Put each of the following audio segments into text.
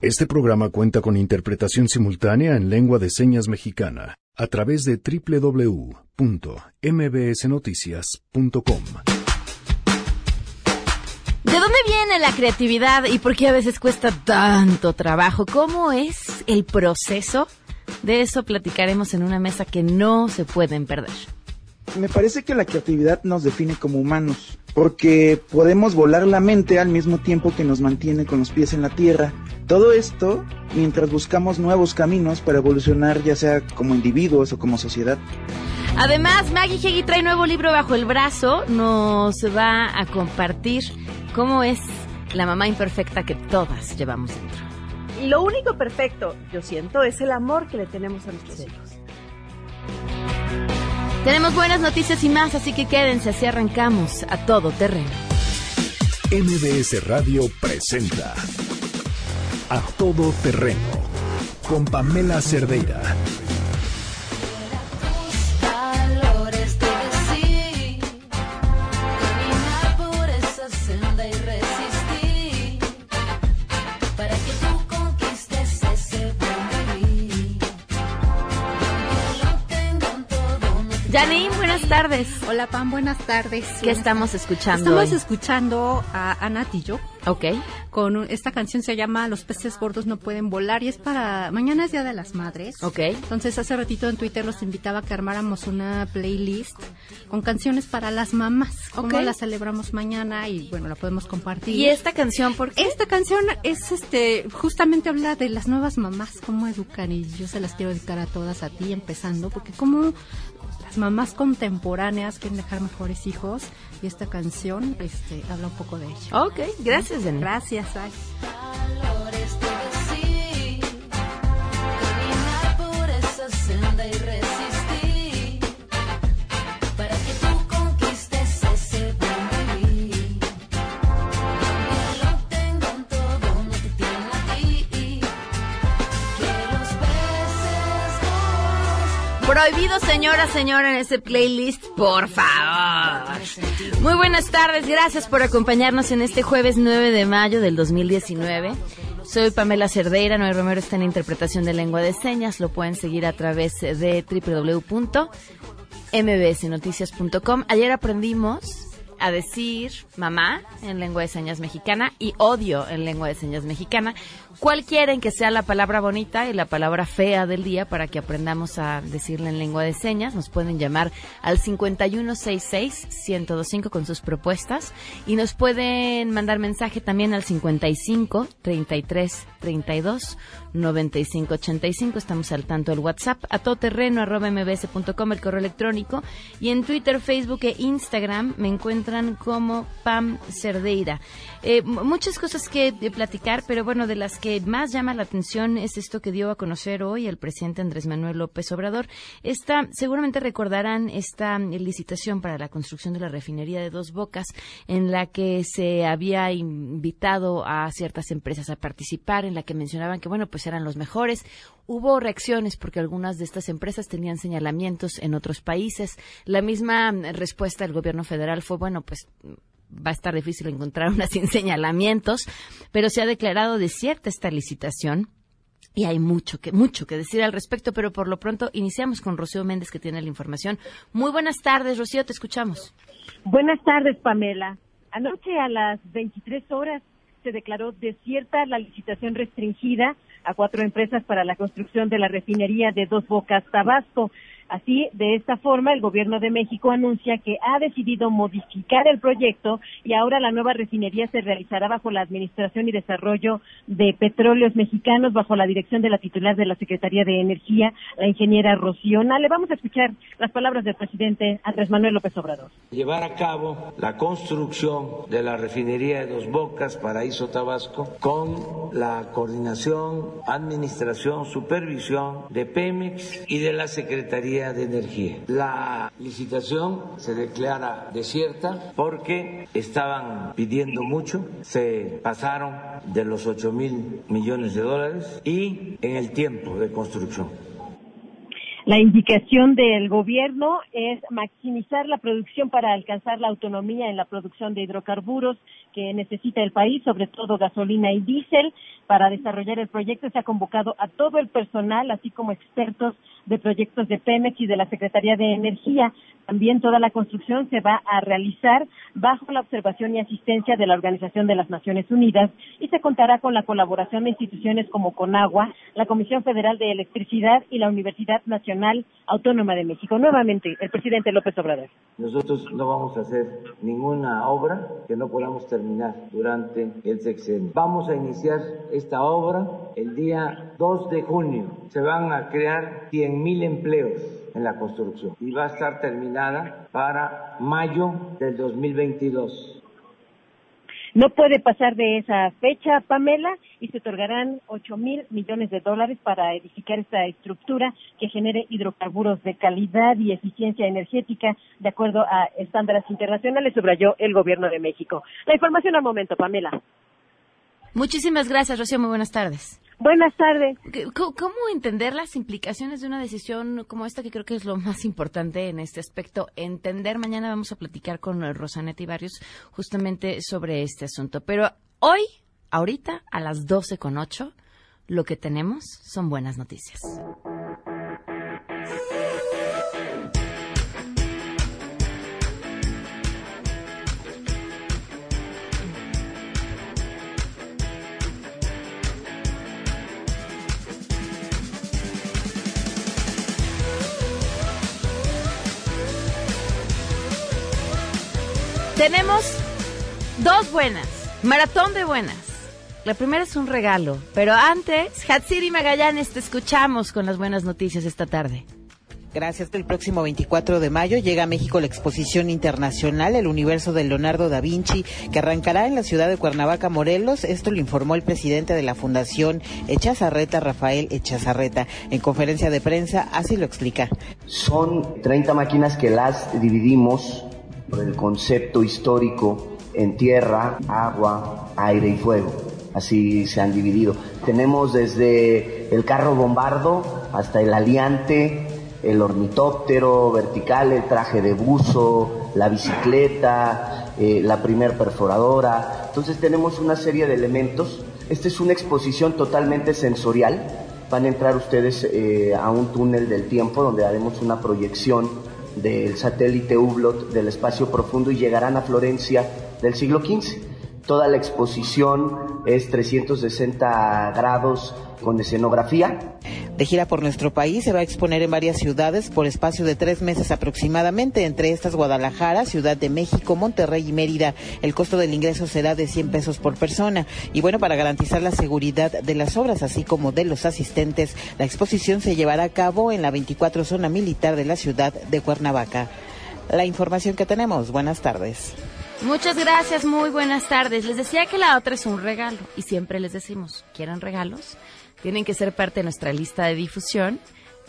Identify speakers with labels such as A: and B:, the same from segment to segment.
A: Este programa cuenta con interpretación simultánea en lengua de señas mexicana a través de www.mbsnoticias.com.
B: ¿De dónde viene la creatividad y por qué a veces cuesta tanto trabajo? ¿Cómo es el proceso? De eso platicaremos en una mesa que no se pueden perder.
C: Me parece que la creatividad nos define como humanos, porque podemos volar la mente al mismo tiempo que nos mantiene con los pies en la tierra. Todo esto mientras buscamos nuevos caminos para evolucionar ya sea como individuos o como sociedad.
B: Además, Maggie Heggie trae nuevo libro bajo el brazo, nos va a compartir cómo es la mamá imperfecta que todas llevamos dentro.
D: Y lo único perfecto, yo siento, es el amor que le tenemos a nuestros hijos.
B: Tenemos buenas noticias y más, así que quédense, así arrancamos a todo terreno.
A: MBS Radio presenta A Todo Terreno con Pamela Cerdeira.
B: Janine, buenas tardes.
E: Hola Pam, buenas tardes.
B: ¿Qué estamos escuchando?
E: Estamos
B: hoy?
E: escuchando a Ana Tillo.
B: Ok.
E: Con un- esta canción se llama Los peces gordos no pueden volar y es para mañana es Día de las Madres.
B: Ok.
E: Entonces hace ratito en Twitter los invitaba a que armáramos una playlist con canciones para las mamás. Cómo
B: Ok.
E: la celebramos mañana y bueno, la podemos compartir.
B: ¿Y esta canción por qué?
E: Esta canción es este justamente habla de las nuevas mamás, cómo educan y yo se las quiero dedicar a todas a ti empezando porque como las mamás contemporáneas quieren dejar mejores hijos y esta canción este habla un poco de ello.
B: Ok, gracias.
E: Gracias, ay.
B: Prohibido, señora, señora, en este playlist, por favor. Muy buenas tardes, gracias por acompañarnos en este jueves 9 de mayo del 2019. Soy Pamela Cerdeira, Noé Romero está en interpretación de lengua de señas, lo pueden seguir a través de www.mbsnoticias.com. Ayer aprendimos a decir mamá en lengua de señas mexicana y odio en lengua de señas mexicana. ¿Cuál quieren que sea la palabra bonita y la palabra fea del día para que aprendamos a decirla en lengua de señas? Nos pueden llamar al 5166-1025 con sus propuestas y nos pueden mandar mensaje también al 55 33 32 95 85. Estamos al tanto del WhatsApp a todoterreno el correo electrónico y en Twitter, Facebook e Instagram me como Pam Cerdeira. Eh, muchas cosas que platicar, pero bueno, de las que más llama la atención es esto que dio a conocer hoy el presidente Andrés Manuel López Obrador. Esta, seguramente recordarán esta licitación para la construcción de la refinería de Dos Bocas, en la que se había invitado a ciertas empresas a participar, en la que mencionaban que, bueno, pues eran los mejores. Hubo reacciones porque algunas de estas empresas tenían señalamientos en otros países. La misma mm, respuesta del gobierno federal fue, bueno, pues va a estar difícil encontrar una sin señalamientos, pero se ha declarado desierta esta licitación. Y hay mucho que, mucho que decir al respecto, pero por lo pronto iniciamos con Rocío Méndez que tiene la información. Muy buenas tardes, Rocío, te escuchamos.
D: Buenas tardes, Pamela. Anoche a las 23 horas se declaró desierta la licitación restringida a cuatro empresas para la construcción de la refinería de Dos Bocas, Tabasco. Así, de esta forma, el gobierno de México anuncia que ha decidido modificar el proyecto y ahora la nueva refinería se realizará bajo la administración y desarrollo de petróleos mexicanos, bajo la dirección de la titular de la Secretaría de Energía, la ingeniera Rocío Le Vamos a escuchar las palabras del presidente Andrés Manuel López Obrador.
F: llevar a cabo la construcción de la refinería de Dos Bocas, Paraíso Tabasco, con la coordinación, administración, supervisión de Pemex y de la Secretaría de Energía. La licitación se declara desierta porque estaban pidiendo mucho, se pasaron de los 8 mil millones de dólares y en el tiempo de construcción.
D: La indicación del gobierno es maximizar la producción para alcanzar la autonomía en la producción de hidrocarburos que necesita el país, sobre todo gasolina y diésel. Para desarrollar el proyecto se ha convocado a todo el personal, así como expertos de proyectos de Pemex y de la Secretaría de Energía. También toda la construcción se va a realizar bajo la observación y asistencia de la Organización de las Naciones Unidas y se contará con la colaboración de instituciones como Conagua, la Comisión Federal de Electricidad y la Universidad Nacional Autónoma de México. Nuevamente, el presidente López Obrador.
F: Nosotros no vamos a hacer ninguna obra que no podamos terminar durante el sexenio. Vamos a iniciar esta obra el día 2 de junio. Se van a crear 100.000 empleos en la construcción y va a estar terminada para mayo del 2022.
D: No puede pasar de esa fecha, Pamela, y se otorgarán 8 mil millones de dólares para edificar esta estructura que genere hidrocarburos de calidad y eficiencia energética de acuerdo a estándares internacionales, subrayó el gobierno de México. La información al momento, Pamela.
B: Muchísimas gracias, Rocío. Muy buenas tardes.
D: Buenas tardes.
B: ¿Qué- ¿Cómo, entender las implicaciones de una decisión como esta, que creo que es lo más importante en este aspecto? Entender, mañana vamos a platicar con eh, Rosanetti Barrios justamente sobre este asunto. Pero hoy, ahorita, a las 12 con 8, lo que tenemos son buenas noticias. Tenemos dos buenas, maratón de buenas. La primera es un regalo, pero antes, Hatsiri Magallanes, te escuchamos con las buenas noticias esta tarde.
G: Gracias. El próximo 24 de mayo llega a México la exposición internacional El universo de Leonardo da Vinci, que arrancará en la ciudad de Cuernavaca, Morelos. Esto lo informó el presidente de la Fundación Echazarreta, Rafael Echazarreta. En conferencia de prensa, así lo explica.
H: Son 30 máquinas que las dividimos por el concepto histórico en tierra, agua, aire y fuego. Así se han dividido. Tenemos desde el carro bombardo hasta el aliante, el ornitóptero vertical, el traje de buzo, la bicicleta, eh, la primer perforadora. Entonces tenemos una serie de elementos. Esta es una exposición totalmente sensorial. Van a entrar ustedes eh, a un túnel del tiempo donde haremos una proyección del satélite Hublot del espacio profundo y llegarán a Florencia del siglo XV. Toda la exposición es 360 grados con escenografía.
G: De gira por nuestro país, se va a exponer en varias ciudades por espacio de tres meses aproximadamente, entre estas Guadalajara, Ciudad de México, Monterrey y Mérida. El costo del ingreso será de 100 pesos por persona. Y bueno, para garantizar la seguridad de las obras, así como de los asistentes, la exposición se llevará a cabo en la 24 zona militar de la ciudad de Cuernavaca. La información que tenemos. Buenas tardes.
B: Muchas gracias, muy buenas tardes. Les decía que la otra es un regalo y siempre les decimos, ¿quieren regalos? Tienen que ser parte de nuestra lista de difusión.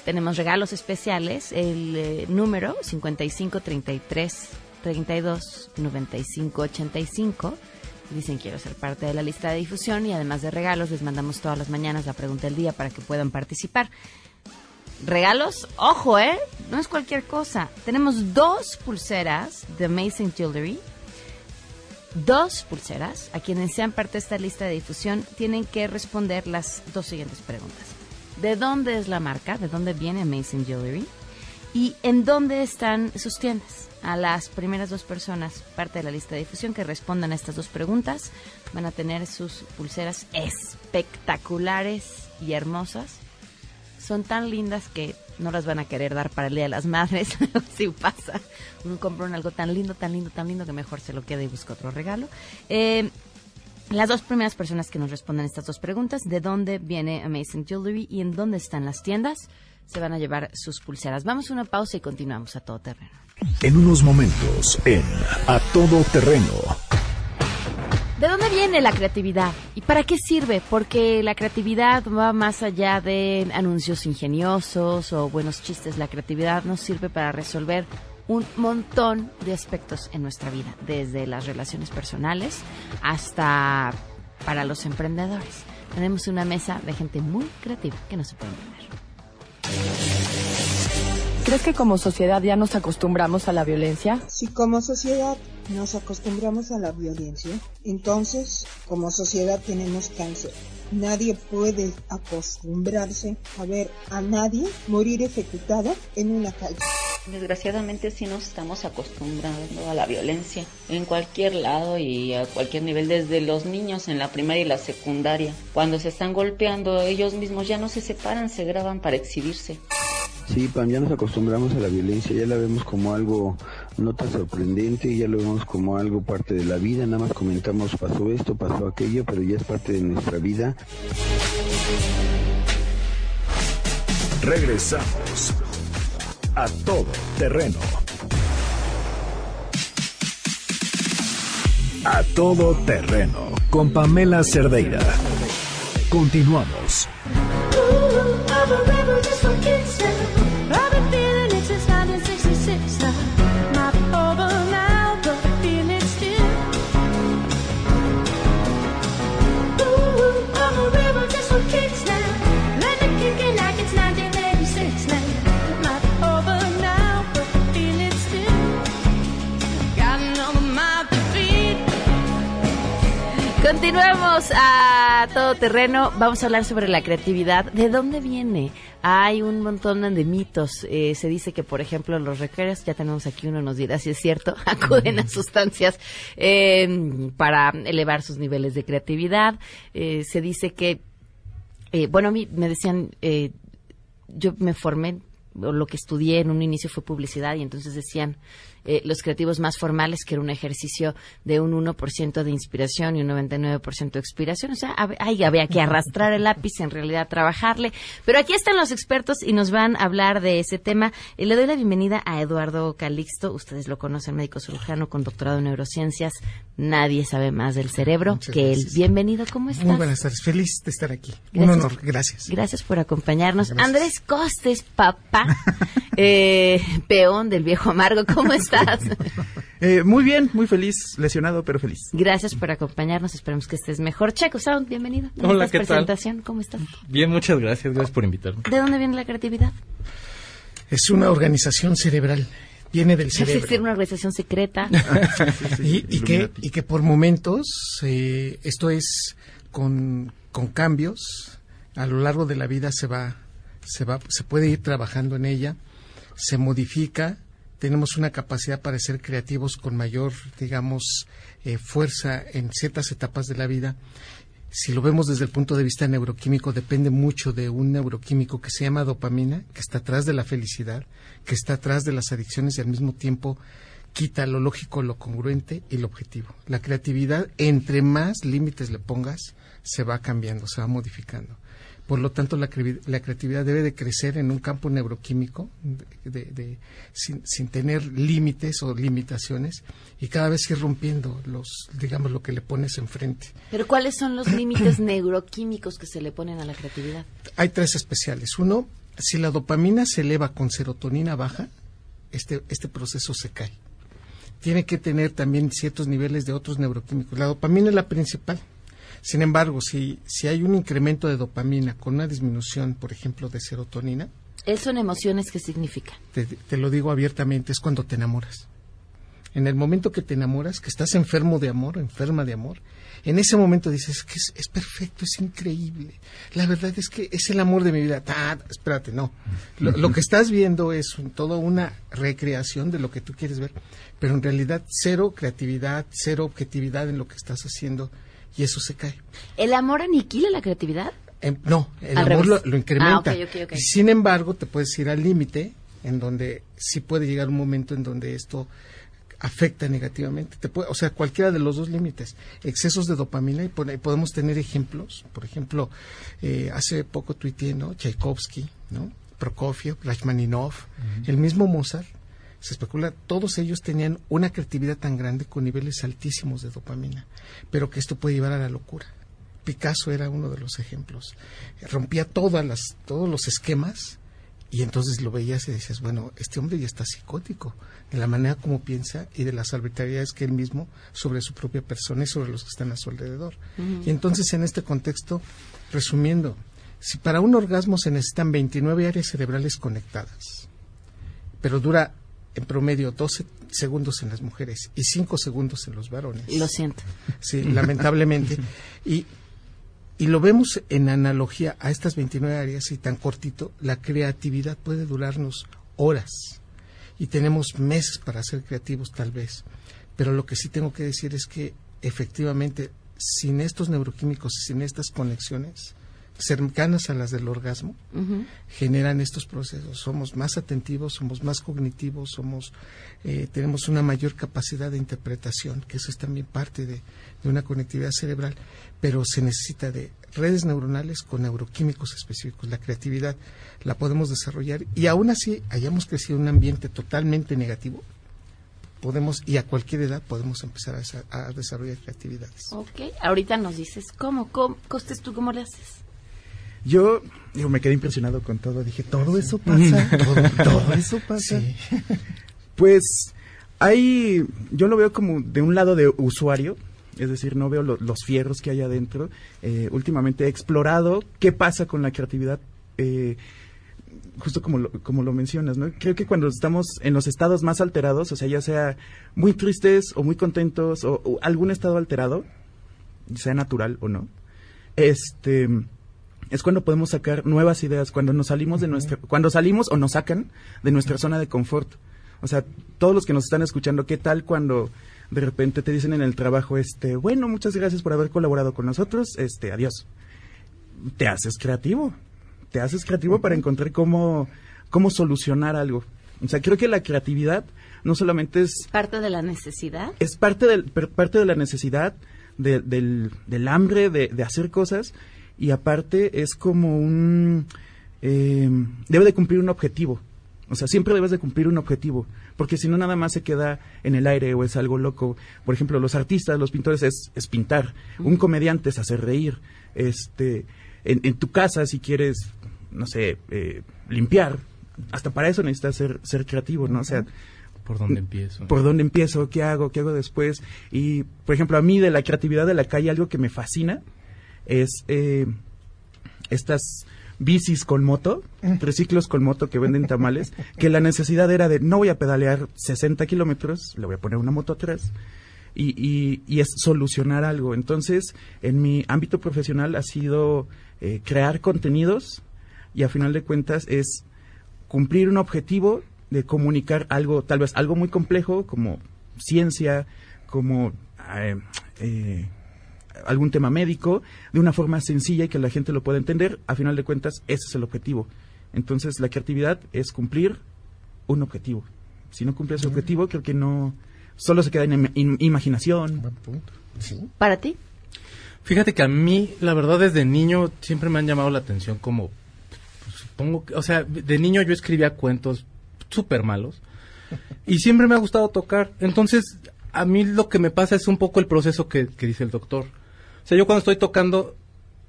B: Tenemos regalos especiales, el eh, número 5533 32 95 85. Dicen quiero ser parte de la lista de difusión y además de regalos les mandamos todas las mañanas la pregunta del día para que puedan participar. Regalos, ojo, ¿eh? No es cualquier cosa. Tenemos dos pulseras de Amazing Jewelry dos pulseras. A quienes sean parte de esta lista de difusión tienen que responder las dos siguientes preguntas. ¿De dónde es la marca? ¿De dónde viene Amazing Jewelry? ¿Y en dónde están sus tiendas? A las primeras dos personas, parte de la lista de difusión, que respondan a estas dos preguntas, van a tener sus pulseras espectaculares y hermosas. Son tan lindas que no las van a querer dar para el Día de las Madres, si pasa. Uno compra algo tan lindo, tan lindo, tan lindo que mejor se lo queda y busca otro regalo. Eh, las dos primeras personas que nos respondan estas dos preguntas, ¿de dónde viene Amazing Jewelry y en dónde están las tiendas? Se van a llevar sus pulseras. Vamos a una pausa y continuamos a todo terreno.
A: En unos momentos, en A Todo Terreno.
B: ¿De dónde viene la creatividad? ¿Y para qué sirve? Porque la creatividad va más allá de anuncios ingeniosos o buenos chistes. La creatividad nos sirve para resolver un montón de aspectos en nuestra vida, desde las relaciones personales hasta para los emprendedores. Tenemos una mesa de gente muy creativa que no se pueden perder.
I: ¿Crees que como sociedad ya nos acostumbramos a la violencia?
J: Si como sociedad nos acostumbramos a la violencia, entonces como sociedad tenemos cáncer. Nadie puede acostumbrarse a ver a nadie morir ejecutado en una calle.
K: Desgraciadamente sí nos estamos acostumbrando a la violencia en cualquier lado y a cualquier nivel, desde los niños en la primaria y la secundaria. Cuando se están golpeando ellos mismos ya no se separan, se graban para exhibirse.
L: Sí, Pam, ya nos acostumbramos a la violencia, ya la vemos como algo no tan sorprendente, ya lo vemos como algo parte de la vida, nada más comentamos pasó esto, pasó aquello, pero ya es parte de nuestra vida.
A: Regresamos a todo terreno. A todo terreno con Pamela Cerdeira. Continuamos.
B: Continuamos a todo terreno. Vamos a hablar sobre la creatividad. ¿De dónde viene? Hay un montón de mitos. Eh, se dice que, por ejemplo, los recreos, ya tenemos aquí uno, nos dirá si es cierto, acuden a sustancias eh, para elevar sus niveles de creatividad. Eh, se dice que, eh, bueno, a mí me decían, eh, yo me formé, o lo que estudié en un inicio fue publicidad, y entonces decían eh, los creativos más formales que era un ejercicio de un 1% de inspiración y un 99% de expiración. O sea, hab- ay, había que arrastrar el lápiz, en realidad trabajarle. Pero aquí están los expertos y nos van a hablar de ese tema. Eh, le doy la bienvenida a Eduardo Calixto. Ustedes lo conocen, médico cirujano con doctorado en neurociencias. Nadie sabe más del cerebro
M: Muchas
B: que él. Bienvenido, ¿cómo estás?
M: Muy buenas tardes, feliz de estar aquí. Un honor, gracias.
B: Gracias por acompañarnos.
M: Gracias.
B: Andrés Costes, papá, eh, peón del viejo amargo, ¿cómo estás?
C: Eh, muy bien, muy feliz, lesionado, pero feliz.
B: Gracias por acompañarnos, esperemos que estés mejor. Checo Sound, bienvenido. ¿Dónde
N: Hola,
B: estás?
N: ¿qué tal?
B: presentación, ¿cómo estás?
N: Bien, muchas gracias. Gracias por invitarme.
B: ¿De dónde viene la creatividad?
M: Es una organización cerebral, viene del
B: Es
M: cerebro.
B: decir, una organización secreta.
M: y, y que, y que por momentos, eh, esto es con, con cambios, a lo largo de la vida se va, se va, se puede ir trabajando en ella, se modifica, tenemos una capacidad para ser creativos con mayor, digamos, eh, fuerza en ciertas etapas de la vida. Si lo vemos desde el punto de vista neuroquímico, depende mucho de un neuroquímico que se llama dopamina, que está atrás de la felicidad, que está atrás de las adicciones y al mismo tiempo quita lo lógico, lo congruente y lo objetivo. La creatividad, entre más límites le pongas, se va cambiando, se va modificando. Por lo tanto, la, la creatividad debe de crecer en un campo neuroquímico de- de- de- sin, sin tener límites o limitaciones y cada vez ir rompiendo los, digamos, lo que le pones enfrente.
B: Pero ¿cuáles son los límites neuroquímicos que se le ponen a la creatividad?
M: Hay tres especiales. Uno, si la dopamina se eleva con serotonina baja, este, este proceso se cae. Tiene que tener también ciertos niveles de otros neuroquímicos. La dopamina es la principal. Sin embargo, si, si hay un incremento de dopamina con una disminución, por ejemplo, de serotonina,
B: ¿Eso en emociones qué significa?
M: te, te lo digo abiertamente, es cuando te enamoras. En el momento que te enamoras, que estás enfermo de amor, enferma de amor, en ese momento dices que es, es perfecto, es increíble. La verdad es que es el amor de mi vida. Espérate, no. Lo, lo que estás viendo es un- toda una recreación de lo que tú quieres ver, pero en realidad cero creatividad, cero objetividad en lo que estás haciendo y eso se cae.
B: ¿El amor aniquila la creatividad?
M: Em, no, el
B: Al
M: amor lo, lo incrementa.
B: Ah.
M: Sin embargo, te puedes ir al límite en donde sí puede llegar un momento en donde esto afecta negativamente. Te puede, o sea, cualquiera de los dos límites. Excesos de dopamina y pone- podemos tener ejemplos. Por ejemplo, eh, hace poco tuiteé, ¿no? Tchaikovsky, ¿no? Prokofiev, Rachmaninov, el mismo Mozart. Se especula, todos ellos tenían una creatividad tan grande con niveles altísimos de dopamina, pero que esto puede llevar a la locura. Picasso era uno de los ejemplos. Rompía todas las, todos los esquemas y entonces lo veías y decías, bueno, este hombre ya está psicótico, de la manera como piensa y de las arbitrariedades que él mismo sobre su propia persona y sobre los que están a su alrededor. Y entonces en este contexto, resumiendo, si para un orgasmo se necesitan 29 áreas cerebrales conectadas pero dura en promedio 12 segundos en las mujeres y 5 segundos en los varones.
B: Lo siento.
M: Sí, lamentablemente. Y, y lo vemos en analogía a estas 29 áreas y tan cortito, la creatividad puede durarnos horas y tenemos meses para ser creativos tal vez. Pero lo que sí tengo que decir es que efectivamente sin estos neuroquímicos y sin estas conexiones cercanas a las del orgasmo, generan estos procesos. Somos más atentivos, somos más cognitivos, somos, eh, tenemos una mayor capacidad de interpretación, que eso es también parte de, de una conectividad cerebral, pero se necesita de redes neuronales con neuroquímicos específicos. La creatividad la podemos desarrollar y aún así hayamos crecido en un ambiente totalmente negativo, podemos, y a cualquier edad podemos empezar a desarrollar creatividades.
B: Ok, ahorita nos dices cómo, cómo Costes, ¿tú cómo le haces?
O: Yo digo, me quedé impresionado con todo. Dije, ¿todo eso pasa? ¿Todo, todo eso pasa? Pues hay, yo lo veo como de un lado de usuario, es decir, no veo lo- los fierros que hay adentro. Eh, últimamente he explorado qué pasa con la creatividad, eh, justo como lo, como lo mencionas, ¿no? Creo que cuando estamos en los estados más alterados, o sea, ya sea muy tristes o muy contentos o, o algún estado alterado, sea natural o no, este es cuando podemos sacar nuevas ideas, cuando nos salimos de nuestra, cuando salimos o nos sacan de nuestra zona de confort. O sea, todos los que nos están escuchando, ¿qué tal cuando de repente te dicen en el trabajo, este, bueno, muchas gracias por haber colaborado con nosotros, este, adiós? Te haces creativo, te haces creativo para encontrar cómo, cómo solucionar algo. O sea, creo que la creatividad no solamente es
B: ¿Parte de la necesidad?
O: es parte, del, parte de la necesidad, de- del, del hambre de, de hacer cosas y aparte es como un... eh, debe de cumplir un objetivo. O sea, siempre debes de cumplir un objetivo, porque si no nada más se queda en el aire o es algo loco. Por ejemplo, los artistas, los pintores es, es pintar, un comediante es hacer reír. Este, en, en tu casa, si quieres, no sé, eh, limpiar, hasta para eso necesitas ser, ser creativo, ¿no? O sea,
N: ¿Por dónde empiezo?
O: ¿Por dónde empiezo? ¿Qué hago? ¿Qué hago después? Y, por ejemplo, a mí de la creatividad de la calle, algo que me fascina es eh, estas bicis con moto, triciclos con moto que venden tamales, que la necesidad era de no voy a pedalear 60 kilómetros, le voy a poner una moto atrás. Y, y, y es solucionar algo. Entonces, en mi ámbito profesional ha sido eh, crear contenidos y a final de cuentas es cumplir un objetivo de comunicar algo, tal vez algo muy complejo como ciencia, como eh, eh, algún tema médico, de una forma sencilla y que la gente lo pueda entender. A final de cuentas, ese es el objetivo. Entonces, la creatividad es cumplir un objetivo. Si no cumple ese objetivo, creo que no, solo se queda en im- in- imaginación.
B: ¿Para ti?
N: Fíjate que a mí, la verdad, desde niño siempre me han llamado la atención como, pues, supongo que, o sea, de niño yo escribía cuentos súper malos y siempre me ha gustado tocar. Entonces, a mí lo que me pasa es un poco el proceso que, que dice el doctor. O sea, yo cuando estoy tocando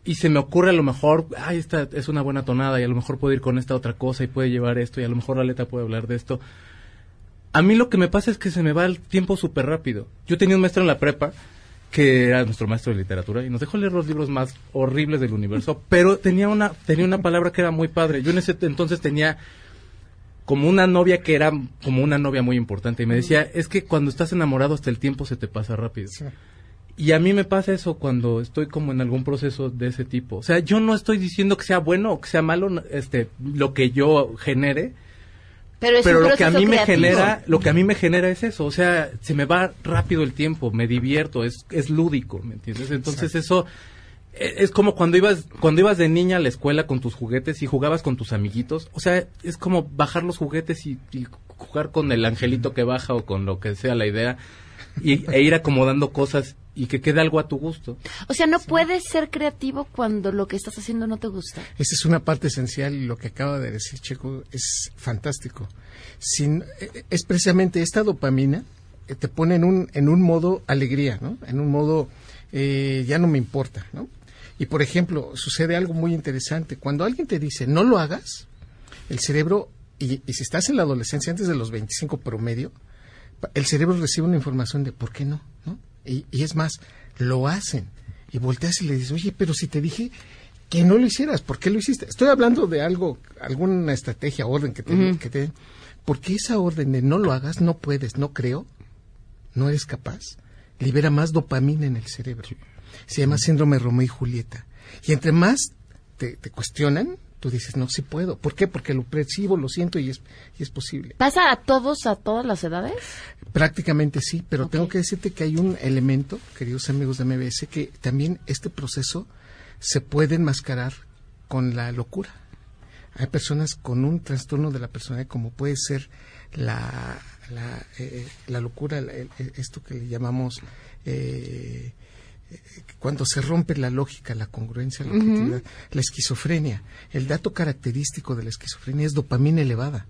N: y se me ocurre a lo mejor, ay, esta es una buena tonada y a lo mejor puedo ir con esta otra cosa y puede llevar esto y a lo mejor la letra puede hablar de esto. A mí lo que me pasa es que se me va el tiempo súper rápido. Yo tenía un maestro en la prepa que era nuestro maestro de literatura y nos dejó leer los libros más horribles del universo, pero tenía una tenía una palabra que era muy padre. Yo en ese entonces tenía como una novia que era como una novia muy importante y me decía, "Es que cuando estás enamorado hasta el tiempo se te pasa rápido." Y a mí me pasa eso cuando estoy como en algún proceso de ese tipo. O sea, yo no estoy diciendo que sea bueno o que sea malo este lo que yo genere,
B: Pero es
N: pero
B: un
N: lo que a mí me genera lo que a mí me genera es eso. O sea se me va rápido el tiempo me divierto es es lúdico me entiendes entonces eso eh, es como cuando ibas cuando ibas de niña a la escuela con tus juguetes y jugabas con tus amiguitos. O sea es como bajar los juguetes y, y jugar con el angelito que baja o con lo que sea la idea y, e ir acomodando cosas y que quede algo a tu gusto
B: O sea, no puedes ser creativo cuando lo que estás haciendo no te gusta.
M: Esa es una parte esencial y lo que acaba de decir Checo es fantástico. Sin, eh, es precisamente esta dopamina eh, te pone en un, en un modo alegría, ¿no? En un modo eh, ya no me importa, ¿no? Y por ejemplo, sucede algo muy interesante. Cuando alguien te dice no lo hagas, el cerebro, y, y si estás en la adolescencia antes de los 25 promedio, el cerebro recibe una información de por qué ¿no? Y, y es más, lo hacen. Y volteas y le dices, oye, pero si te dije que no lo hicieras, ¿por qué lo hiciste? Estoy hablando de algo, alguna estrategia, orden que te, que te Porque esa orden de no lo hagas, no puedes, no creo, no eres capaz, libera más dopamina en el cerebro. Se llama síndrome Romeo y Julieta. Y entre más te, te cuestionan, tú dices, no, sí puedo. ¿Por qué? Porque lo percibo, lo siento y es, y es posible.
B: ¿Pasa a todos, a todas las edades?
M: Prácticamente sí, pero tengo que decirte que hay un elemento, queridos amigos de MBS, que también este proceso se puede enmascarar con la locura. Hay personas con un trastorno de la personalidad como puede ser la, la, eh, la locura, el- el- esto que le llamamos eh, eh, cuando se rompe la lógica, la congruencia, la objetividad, la esquizofrenia. El dato característico de la esquizofrenia es dopamina elevada.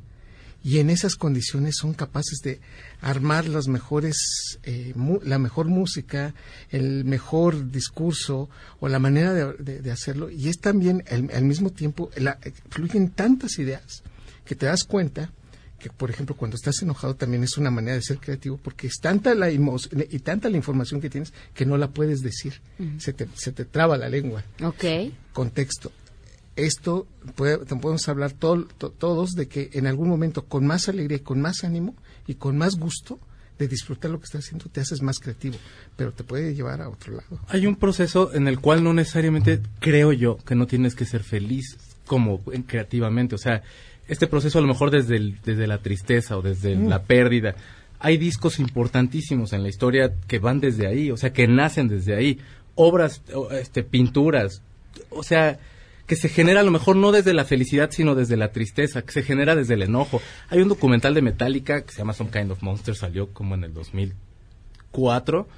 M: Y en esas condiciones son capaces de armar las mejores eh, mu- la mejor música el mejor discurso o la manera de, de- de hacerlo. Y es también al, al mismo tiempo la- fluyen tantas ideas que te das cuenta que por ejemplo cuando estás enojado también es una manera de ser creativo porque es tanta la emo- y tanta la información que tienes que no la puedes decir se, te, se te traba la lengua
B: Ok.
M: contexto. Esto puede- podemos hablar tol- to- todos de que en algún momento con más alegría, y con más ánimo y con más gusto de disfrutar lo que estás haciendo te haces más creativo, pero te puede llevar a otro lado.
N: Hay un proceso en el cual no necesariamente creo yo que no tienes que ser feliz como en- creativamente. O sea, este proceso a lo mejor desde, el- desde la tristeza o desde
M: Mm.
N: la pérdida. Hay discos importantísimos en la historia que van desde ahí, o sea, que nacen desde ahí. Obras, este, pinturas, o sea, que se genera a lo mejor no desde la felicidad, sino desde la tristeza, que se genera desde el enojo. Hay un documental de Metallica que se llama Some Kind of Monster, salió como en el 2004.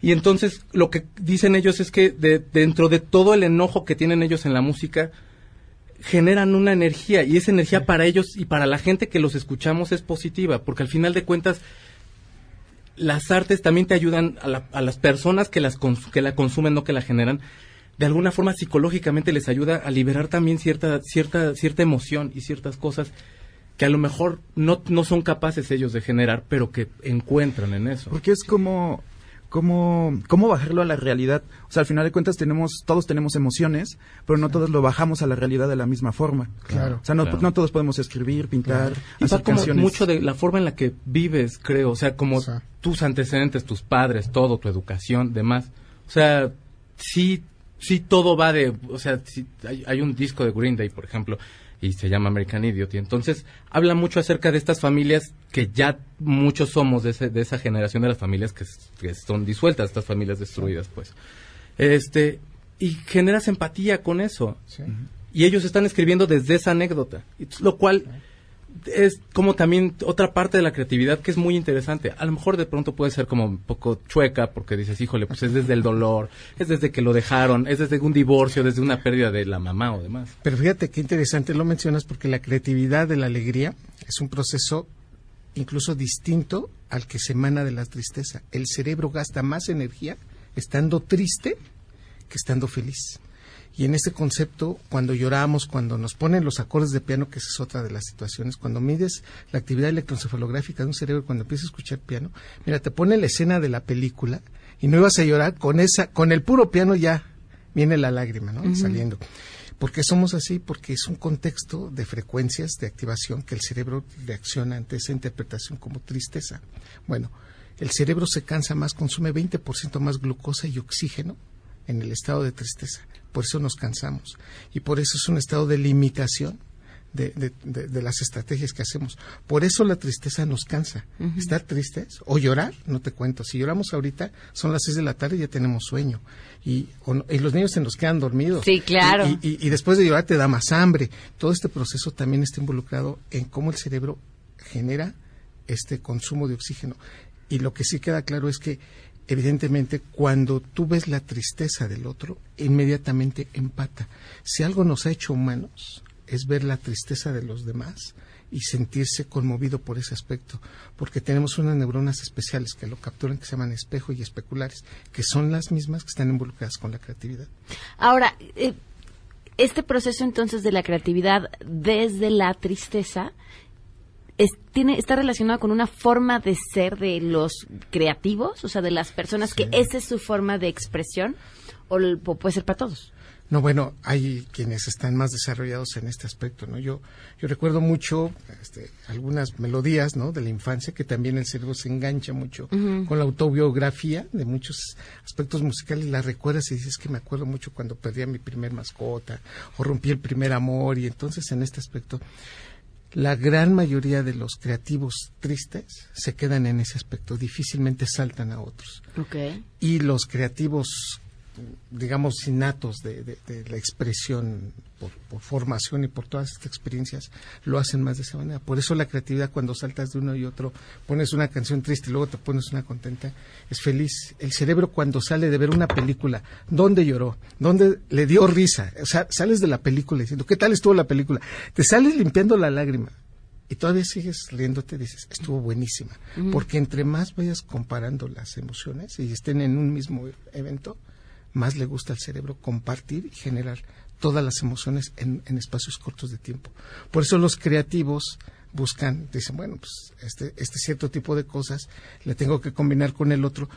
N: Y entonces lo que dicen ellos es que de- dentro de todo el enojo que tienen ellos en la música, generan una energía y esa energía para ellos y para la gente que los escuchamos es positiva, porque al final de cuentas las artes también te ayudan a, la- a las personas que, las que la consumen, no que la generan, de alguna forma psicológicamente les ayuda a liberar también cierta, cierta, cierta emoción y ciertas cosas que a lo mejor no, no son capaces ellos de generar, pero que encuentran en eso.
O: Porque es como, como, cómo bajarlo a la realidad. O sea, al final de cuentas tenemos, todos tenemos emociones, pero no todos lo bajamos a la realidad de la misma forma.
M: Claro.
O: O sea, no,
N: Claro.
O: no todos podemos escribir, pintar,
N: Y
O: hacer
N: como
O: canciones.
N: mucho de la forma en la que vives, creo, o sea, como tus antecedentes, tus padres, todo, tu educación, demás. O sea, sí, sí todo va de, o sea, sí, hay, hay un disco de Green Day, por ejemplo, y se llama American Idiot, y entonces habla mucho acerca de estas familias que ya muchos somos de, ese- de esa generación de las familias que, que son disueltas, estas familias destruidas, pues. Este, y generas empatía con eso. Y ellos están escribiendo desde esa anécdota, lo cual es como también otra parte de la creatividad que es muy interesante. A lo mejor de pronto puede ser como un poco chueca porque dices, híjole, pues es desde el dolor, es desde que lo dejaron, es desde un divorcio, desde una pérdida de la mamá o demás.
M: Pero fíjate qué interesante lo mencionas porque la creatividad de la alegría es un proceso incluso distinto al que se emana de la tristeza. El cerebro gasta más energía estando triste que estando feliz. Y en este concepto, cuando lloramos, cuando nos ponen los acordes de piano, que esa es otra de las situaciones, cuando mides la actividad electroencefalográfica de un cerebro, cuando empiezas a escuchar piano, mira, te pone la escena de la película y no ibas a llorar con esa, con el puro piano ya viene la lágrima, ¿no? Saliendo. ¿Por qué somos así? Porque es un contexto de frecuencias de activación que el cerebro reacciona ante esa interpretación como tristeza. Bueno, el cerebro se cansa más, consume 20% más glucosa y oxígeno en el estado de tristeza. Por eso nos cansamos. Y por eso es un estado de limitación de, de- de- de las estrategias que hacemos. Por eso la tristeza nos cansa. Estar tristes o llorar, no te cuento. Si lloramos ahorita, son las 6 de la tarde y ya tenemos sueño. Y, o no- y los niños se nos quedan dormidos.
B: Sí, claro.
M: Y, y- y después de llorar te da más hambre. Todo este proceso también está involucrado en cómo el cerebro genera este consumo de oxígeno. Y lo que sí queda claro es que, evidentemente, cuando tú ves la tristeza del otro, inmediatamente empata. Si algo nos ha hecho humanos, es ver la tristeza de los demás y sentirse conmovido por ese aspecto, porque tenemos unas neuronas especiales que lo capturan, que se llaman espejo y especulares, que son las mismas que están involucradas con la creatividad.
B: Ahora, eh, este proceso entonces de la creatividad desde la tristeza es- tiene, está relacionado con una forma de ser de los creativos, o sea, de las personas que esa es su forma de expresión, o, puede ser para todos.
M: No, bueno, hay quienes están más desarrollados en este aspecto, ¿no? Yo, yo recuerdo mucho este, algunas melodías, ¿no? De la infancia que también el cerebro se engancha mucho con la autobiografía de muchos aspectos musicales. Las recuerdas y dices que me acuerdo mucho cuando perdí a mi primer mascota o rompí el primer amor y entonces en este aspecto la gran mayoría de los creativos tristes se quedan en ese aspecto, difícilmente saltan a otros. Y los creativos digamos innatos de, de- de la expresión por, por formación y por todas estas experiencias lo hacen más de esa manera. Por eso la creatividad cuando saltas de uno y otro pones una canción triste y luego te pones una contenta es feliz. El cerebro cuando sale de ver una película dónde lloró dónde le dio risa o sea sales de la película diciendo qué tal estuvo la película te sales limpiando la lágrima y todavía sigues riéndote, dices, estuvo buenísima. Porque entre más vayas comparando las emociones y estén en un mismo evento, más le gusta al cerebro compartir y generar todas las emociones en, en espacios cortos de tiempo. Por eso los creativos buscan, dicen, bueno, pues este, este cierto tipo de cosas le tengo que combinar con el otro,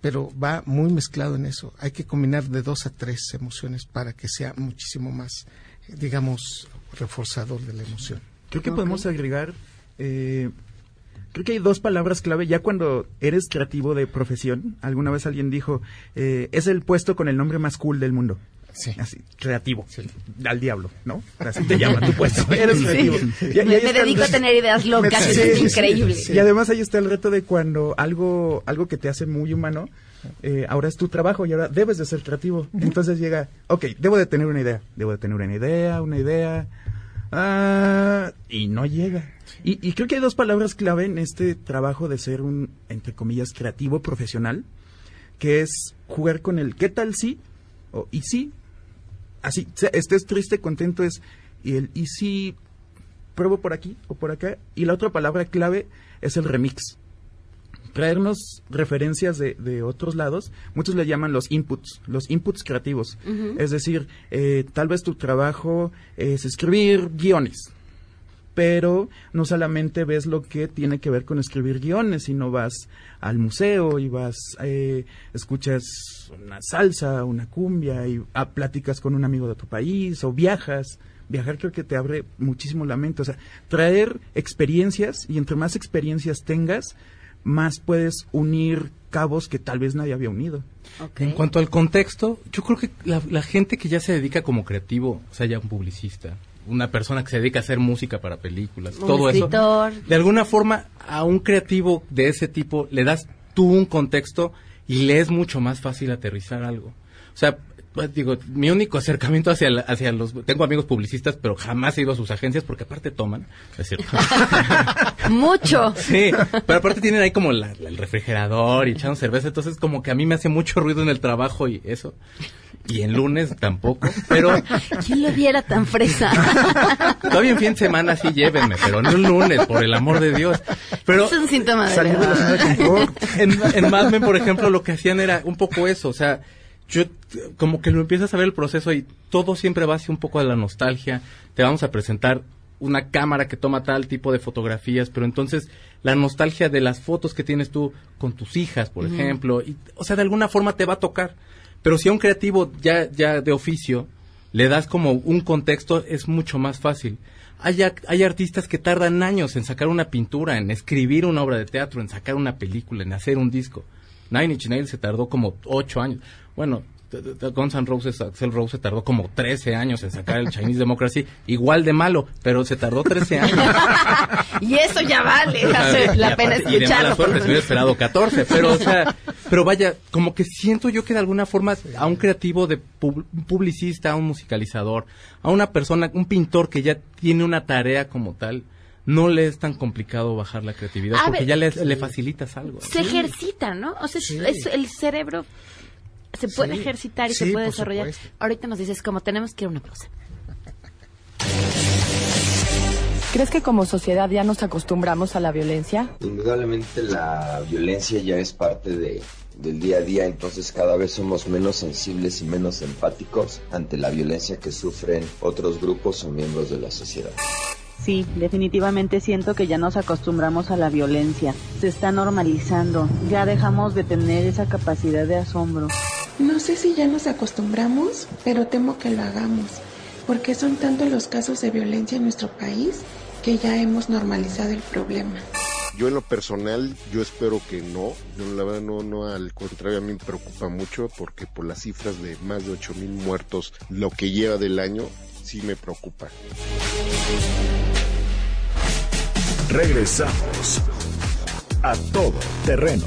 M: pero va muy mezclado en eso. Hay que combinar de dos a tres emociones para que sea muchísimo más, digamos, reforzador de la emoción.
O: Creo que podemos agregar, eh, creo que hay dos palabras clave, ya cuando eres creativo de profesión, alguna vez alguien dijo, eh, es el puesto con el nombre más cool del mundo.
M: Sí.
O: Así, creativo. Al diablo, ¿no? Así te llama tu puesto. Eres
B: Sí.
O: creativo.
B: Sí.
O: Y- y ahí
B: Me- me
O: está el
B: dedico a tener ideas locas, eso es increíble.
O: Y además ahí está el reto de cuando algo, algo que te hace muy humano, eh, ahora es tu trabajo y ahora debes de ser creativo. Entonces llega, ok, debo de tener una idea, debo de tener una idea, una idea, ah, y no llega. Y, creo que hay dos palabras clave en este trabajo de ser un, entre comillas, creativo profesional, que es jugar con el ¿qué tal si? o ¿y si? Así, estés triste, contento es, y el ¿y si pruebo por aquí o por acá? Y la otra palabra clave es el remix. Traernos referencias de, de otros lados, muchos le llaman los inputs, los inputs creativos. Es decir, eh, tal vez tu trabajo es escribir guiones, pero no solamente ves lo que tiene que ver con escribir guiones, sino vas al museo y vas, eh, escuchas una salsa, una cumbia y ah, platicas con un amigo de tu país o viajas. Viajar creo que te abre muchísimo la mente. O sea, traer experiencias y entre más experiencias tengas, más puedes unir cabos que tal vez nadie había unido.
N: En cuanto al contexto, yo creo que la, la gente que ya se dedica como creativo, o sea, ya un publicista, una persona que se dedica a hacer música para películas,
B: Un
N: todo
B: escritor.
N: eso, de alguna forma a un creativo de ese tipo le das tú un contexto y le es mucho más fácil aterrizar algo. O sea, digo, mi único acercamiento hacia, la- hacia los... Tengo amigos publicistas, pero jamás he ido a sus agencias porque aparte toman. Es cierto.
B: Mucho.
N: Sí, pero aparte tienen ahí como la- la- el refrigerador y echando cerveza, entonces como que a mí me hace mucho ruido en el trabajo y eso. Y en lunes tampoco, pero
B: ¿Quién lo viera tan fresa?
N: todavía en fin de semana sí llévenme, pero no un lunes, por el amor de Dios. Pero
B: es un síntoma de
N: de la
B: verdad.
N: zona de confort. en, en Mad Men, por ejemplo, lo que hacían era un poco eso, o sea, yo como que lo empiezas a ver el proceso y todo siempre va hacia un poco de la nostalgia. Te vamos a presentar una cámara que toma tal tipo de fotografías, pero entonces la nostalgia de las fotos que tienes tú con tus hijas, por ejemplo, y, o sea, de alguna forma te va a tocar. Pero si a un creativo ya, ya de oficio le das como un contexto, es mucho más fácil. Hay, hay artistas que tardan años en sacar una pintura, en escribir una obra de teatro, en sacar una película, en hacer un disco. Nine Inch Nails se tardó como ocho años. Bueno, Guns N' Roses, Axel Rose se tardó como 13 años en sacar el Chinese Democracy, igual de malo, pero se tardó 13 años.
B: Y eso ya vale hace la pena
N: aparte- y de mala
B: escucharlo.
N: suerte, se hubiera esperado 14, pero o sea, pero vaya, como que siento yo que de alguna forma a un creativo de pub- un publicista, a un musicalizador, a una persona, un pintor que ya tiene una tarea como tal, no le es tan complicado bajar la creatividad
B: A
N: porque
B: ver,
N: ya le, le facilitas algo.
B: Se ejercita, ¿no? O sea,
N: Sí.
B: es- el cerebro se puede
N: Sí.
B: ejercitar y
N: Sí,
B: se puede desarrollar.
N: supuesto.
B: Ahorita nos dices como tenemos que ir a una pausa.
I: ¿Crees que como sociedad ya nos acostumbramos a la violencia?
P: Indudablemente la violencia ya es parte de, del día a día, entonces cada vez somos menos sensibles y menos empáticos ante la violencia que sufren otros grupos o miembros de la sociedad.
Q: Sí, definitivamente siento que ya nos acostumbramos a la violencia. Se está normalizando. Ya dejamos de tener esa capacidad de asombro.
R: No sé si ya nos acostumbramos, pero temo que lo hagamos, porque son tantos los casos de violencia en nuestro país que ya hemos normalizado el problema.
S: Yo en lo personal, yo espero que no. Yo la verdad no, no, al contrario, a mí me preocupa mucho porque por las cifras de más de 8 mil muertos, lo que lleva del año, sí me preocupa.
A: Regresamos a todo terreno.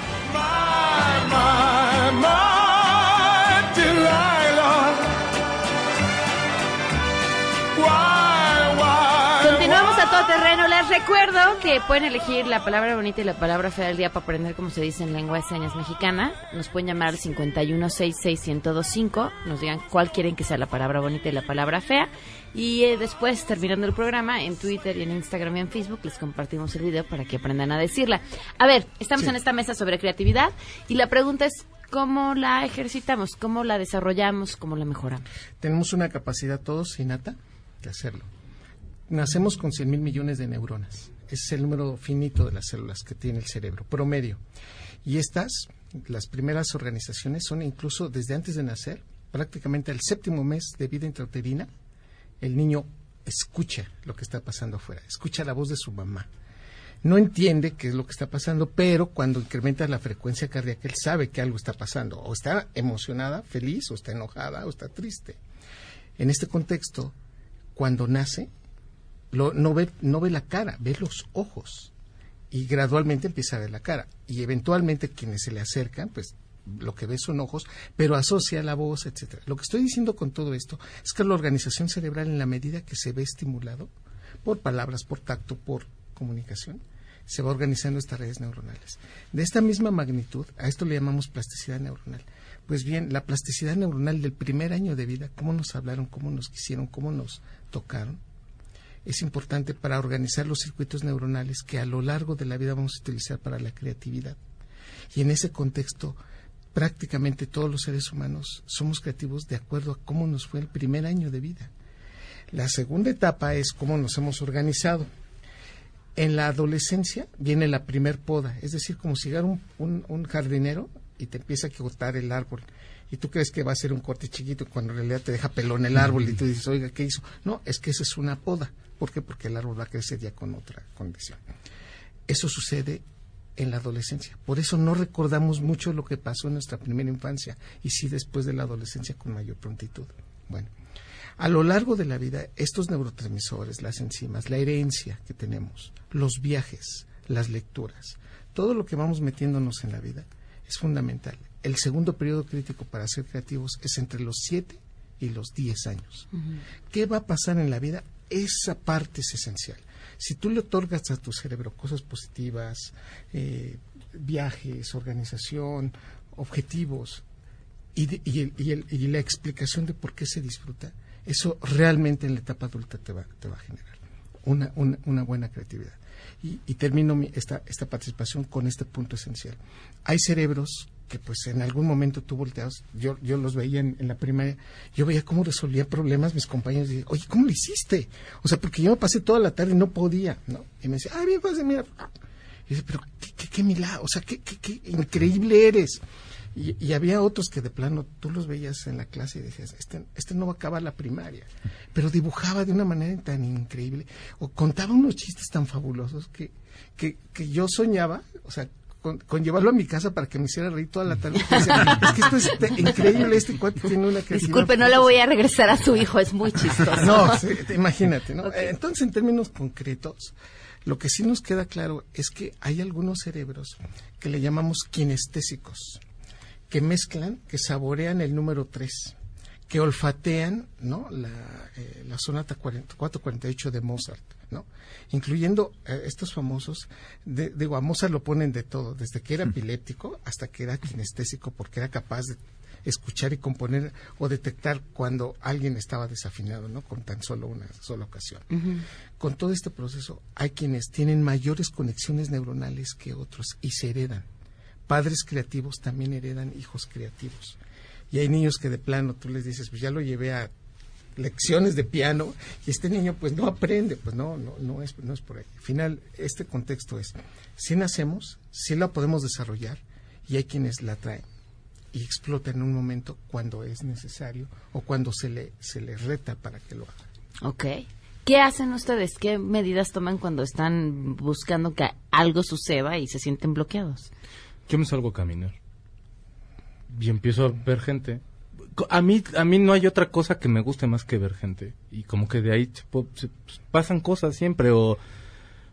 B: Terreno. Les recuerdo que pueden elegir la palabra bonita y la palabra fea del día para aprender cómo se dice en lengua de señas mexicana. Nos pueden llamar al 5166125. Nos digan cuál quieren que sea la palabra bonita y la palabra fea. Y eh, después, terminando el programa, en Twitter y en Instagram y en Facebook, les compartimos el video para que aprendan a decirla. A ver, estamos
M: Sí.
B: en esta mesa sobre creatividad y la pregunta es cómo la ejercitamos, cómo la desarrollamos, cómo la mejoramos.
M: Tenemos una capacidad todos innata de hacerlo. Nacemos con 100 mil millones de neuronas. Es el número finito de las células que tiene el cerebro, promedio. Y estas, las primeras organizaciones, son incluso desde antes de nacer, prácticamente al séptimo mes de vida intrauterina, el niño escucha lo que está pasando afuera, escucha la voz de su mamá. No entiende qué es lo que está pasando, pero cuando incrementa la frecuencia cardíaca, él sabe que algo está pasando. O está emocionada, feliz, o está enojada, o está triste. En este contexto, cuando nace, lo- no, ve, no ve la cara, ve los ojos. Y gradualmente empieza a ver la cara. Y eventualmente quienes se le acercan, pues lo que ve son ojos, pero asocia la voz, etcétera. Lo que estoy diciendo con todo esto es que la organización cerebral, en la medida que se ve estimulado por palabras, por tacto, por comunicación, se va organizando estas redes neuronales. De esta misma magnitud, a esto le llamamos plasticidad neuronal. Pues bien, la plasticidad neuronal del primer año de vida, cómo nos hablaron, cómo nos quisieron, cómo nos tocaron, es importante para organizar los circuitos neuronales que a lo largo de la vida vamos a utilizar para la creatividad. Y en ese contexto, prácticamente todos los seres humanos somos creativos de acuerdo a cómo nos fue el primer año de vida. La segunda etapa es cómo nos hemos organizado. En la adolescencia viene la primer poda, es decir, como si llegara un, un- un jardinero y te empieza a cortar el árbol. Y tú crees que va a ser un corte chiquito cuando en realidad te deja pelón el árbol y tú dices, oiga, ¿qué hizo? No, es que esa es una poda. ¿Por qué? Porque el árbol va a crecer ya con otra condición. Eso sucede en la adolescencia. Por eso no recordamos mucho lo que pasó en nuestra primera infancia y sí después de la adolescencia con mayor prontitud. Bueno, a lo largo de la vida, estos neurotransmisores, las enzimas, la herencia que tenemos, los viajes, las lecturas, todo lo que vamos metiéndonos en la vida es fundamental. El segundo periodo crítico para ser creativos es entre los 7 y los 10 años. ¿Qué va a pasar en la vida? Esa parte es esencial. Si tú le otorgas a tu cerebro cosas positivas, eh, viajes, organización, objetivos y, la explicación de por qué se disfruta, eso realmente en la etapa adulta te va, te va a generar una, una, buena creatividad. Y, y termino mi- esta, esta participación con este punto esencial. Hay cerebros que pues en algún momento tú volteas, yo, yo los veía en, la primaria, yo veía cómo resolvían problemas mis compañeros y oye, ¿cómo lo hiciste? O sea, porque yo me pasé toda la tarde y no podía, ¿no? Y me decía, ah, bien, pues mira. Y dice, pero qué, qué, qué milagro, o sea, qué, qué, qué increíble eres. Y, y había otros que de plano tú los veías en la clase y decías, este, este no va a acabar la primaria. Pero dibujaba de una manera tan increíble, o contaba unos chistes tan fabulosos que, que, que yo soñaba, o sea, con, con llevarlo a mi casa para que me hiciera reír toda la tarde. Es que esto es increíble, este cuate tiene una creatividad
B: Disculpe, no le voy a regresar a su hijo, es muy chistoso.
M: no, sí, imagínate, ¿no? Eh, Entonces, en términos concretos, lo que sí nos queda claro es que hay algunos cerebros que le llamamos kinestésicos, que mezclan, que saborean el número 3, que olfatean, ¿no? La, eh, la sonata 40 448 de Mozart, ¿no? Incluyendo eh, estos famosos, de, digo, a Mozart lo ponen de todo, desde que era epiléptico hasta que era kinestésico, porque era capaz de escuchar y componer o detectar cuando alguien estaba desafinado, ¿no? Con tan solo una sola ocasión. Con todo este proceso, hay quienes tienen mayores conexiones neuronales que otros y se heredan. Padres creativos también heredan hijos creativos. Y hay niños que de plano tú les dices, pues ya lo llevé a lecciones de piano y este niño pues no aprende, pues no, no, no es, no es por ahí. Al final, este contexto es, si nacemos, si la podemos desarrollar y hay quienes la traen y explotan en un momento cuando es necesario o cuando se le, se le reta para que lo haga.
B: Ok. ¿Qué hacen ustedes? ¿Qué medidas toman cuando están buscando que algo suceda y se sienten bloqueados?
N: Yo me salgo a caminar y empiezo a ver gente. A mí, a mí no hay otra cosa que me guste más que ver gente. Y como que de ahí se po- se- pues, pasan cosas siempre. O,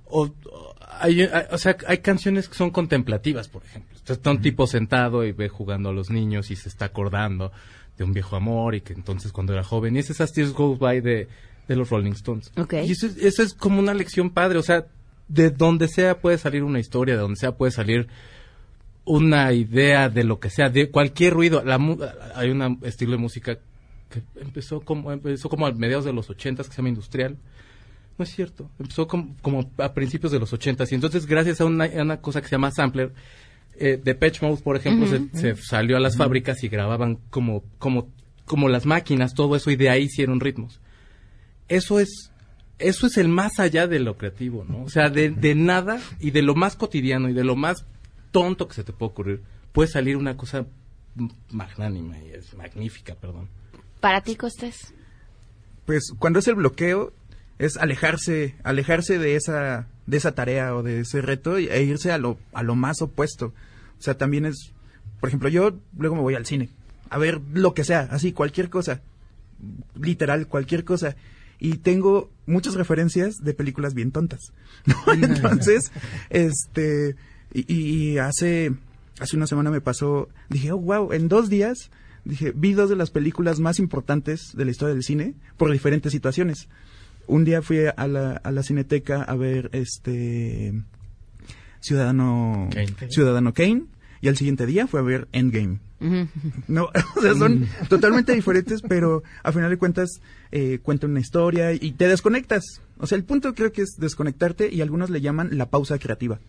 N: o, o hay, hay- o sea, hay canciones que son contemplativas, por ejemplo. Está un tipo sentado y ve jugando a los niños y se está acordando de un viejo amor y que entonces cuando era joven. Y es esas Tears Goes By de, de los Rolling Stones.
B: Ok.
N: Y eso, es- eso es como una lección padre. O sea, de donde sea puede salir una historia, de donde sea puede salir una idea de lo que sea, de cualquier ruido. La, hay un estilo de música que empezó como, empezó como a mediados de los ochentas que se llama industrial. No es cierto, empezó como, como a principios de los ochentas y entonces gracias a una, a una cosa que se llama sampler, eh, de Patch Mode, por ejemplo, se salió a las fábricas y grababan como, como, como las máquinas, todo eso y de ahí hicieron ritmos. Eso es eso es el más allá de lo creativo, ¿no? O sea, de, de nada y de lo más cotidiano y de lo más tonto que se te puede ocurrir, puede salir una cosa magnánima y es magnífica, perdón.
B: ¿Para ti, Costes?
O: Pues cuando es el bloqueo es alejarse, alejarse de esa, de esa tarea o de ese reto y- e irse a lo, a lo más opuesto. O sea, también es, por ejemplo, yo luego me voy al cine a ver lo que sea, así cualquier cosa, literal cualquier cosa. Y tengo muchas referencias de películas bien tontas. ¿no? Entonces, este, y, y hace, hace una semana me pasó, dije, oh, wow, en dos días, dije, vi dos de las películas más importantes de la historia del cine por diferentes situaciones. Un día fui a la, a la cineteca a ver este Ciudadano
N: Kane.
O: Ciudadano Kane y al siguiente día fue a ver Endgame. No, o sea, son totalmente diferentes, pero a final de cuentas eh, cuenta una historia y te desconectas. O sea, el punto creo que es desconectarte y algunos le llaman la pausa creativa.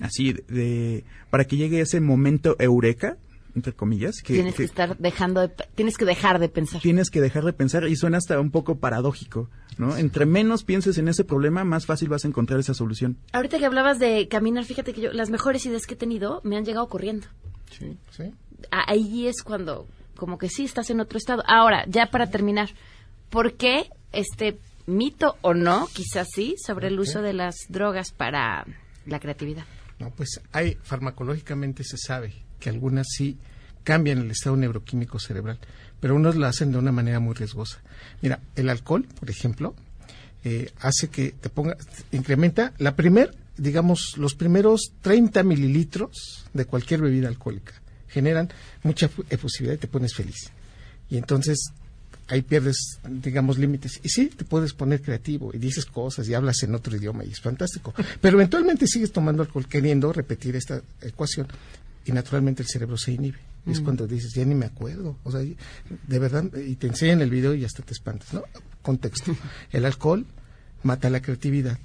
O: Así, de, para que llegue ese momento eureka, entre comillas, que,
B: tienes que,
O: que
B: estar dejando de, tienes que dejar de pensar.
O: tienes que dejar de pensar y suena hasta un poco paradójico, ¿no? Entre menos pienses en ese problema, más fácil vas a encontrar esa solución.
B: Ahorita que hablabas de caminar, fíjate que yo las mejores ideas que he tenido me han llegado corriendo.
M: Sí, sí.
B: Ahí es cuando, como que sí, estás en otro estado. Ahora, ya para terminar, ¿por qué este mito o no, quizás sí, sobre el uso de las drogas para la creatividad?
M: No, pues hay farmacológicamente se sabe que algunas sí cambian el estado neuroquímico cerebral, pero unos lo hacen de una manera muy riesgosa. Mira, el alcohol, por ejemplo, eh, hace que te ponga, incrementa la primer, digamos, los primeros 30 mililitros de cualquier bebida alcohólica generan mucha fu- efusividad y te pones feliz. Y entonces ahí pierdes, digamos, límites. Y sí, te puedes poner creativo y dices cosas y hablas en otro idioma y es fantástico. Pero eventualmente sigues tomando alcohol queriendo repetir esta ecuación y naturalmente el cerebro se inhibe. Y Es
B: Mm.
M: cuando dices, ya ni me acuerdo. O sea, de verdad, y te enseñan el video y hasta te espantas, ¿no? Contexto. El alcohol mata la creatividad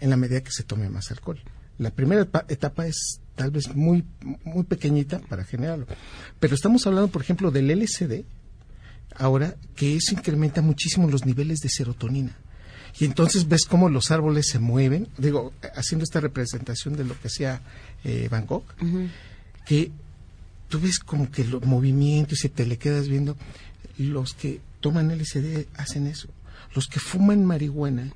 M: en la medida que se tome más alcohol. La primera etapa- es tal vez muy, muy pequeñita para generarlo. Pero estamos hablando, por ejemplo, del LSD, ahora que eso incrementa muchísimo los niveles de serotonina. Y entonces ves cómo los árboles se mueven, digo, haciendo esta representación de lo que hacía eh, Van Gogh, que tú ves como que los movimientos y te le quedas viendo. Los que toman LSD hacen eso. Los que fuman marihuana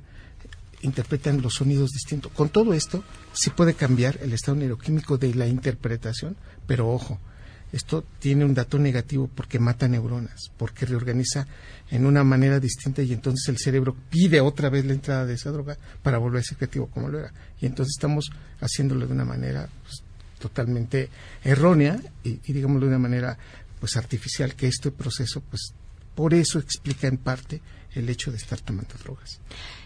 M: interpretan los sonidos distintos. Con todo esto, sí puede cambiar el estado neuroquímico de la interpretación, pero ojo, esto tiene un dato negativo porque mata neuronas, porque reorganiza en una manera distinta y entonces el cerebro pide otra vez la entrada de esa droga para volver a ser creativo como lo era. Y entonces estamos haciéndolo de una manera pues, totalmente errónea y, y digámoslo de una manera pues artificial que este proceso pues por eso explica en parte el hecho de estar tomando drogas.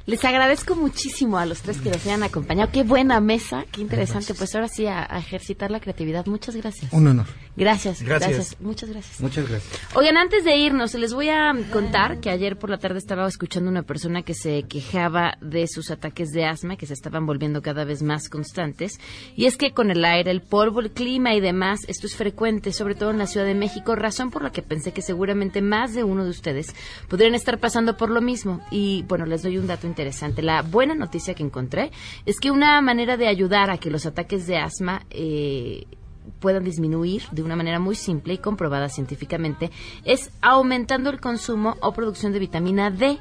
B: Les agradezco muchísimo a los tres que nos hayan acompañado. Qué buena mesa, qué interesante. Pues ahora sí, a, a ejercitar la creatividad. Muchas gracias.
M: Un honor.
B: Gracias, gracias,
M: Gracias.
B: Muchas gracias.
N: Muchas gracias.
B: Oigan, antes de irnos, les voy a contar que ayer por la tarde estaba escuchando una persona que se quejaba de sus ataques de asma, que se estaban volviendo cada vez más constantes. Y es que con el aire, el polvo, el clima y demás, esto es frecuente, sobre todo en la Ciudad de México, razón por la que pensé que seguramente más de uno de ustedes podrían estar pasando por lo mismo. Y bueno, les doy un dato interesante. La buena noticia que encontré es que una manera de ayudar a que los ataques de asma eh, puedan disminuir de una manera muy simple y comprobada científicamente es aumentando el consumo o producción de vitamina D.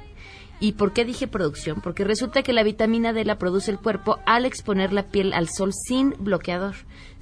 B: ¿Y por qué dije producción? Porque resulta que la vitamina D la produce el cuerpo al exponer la piel al sol sin bloqueador.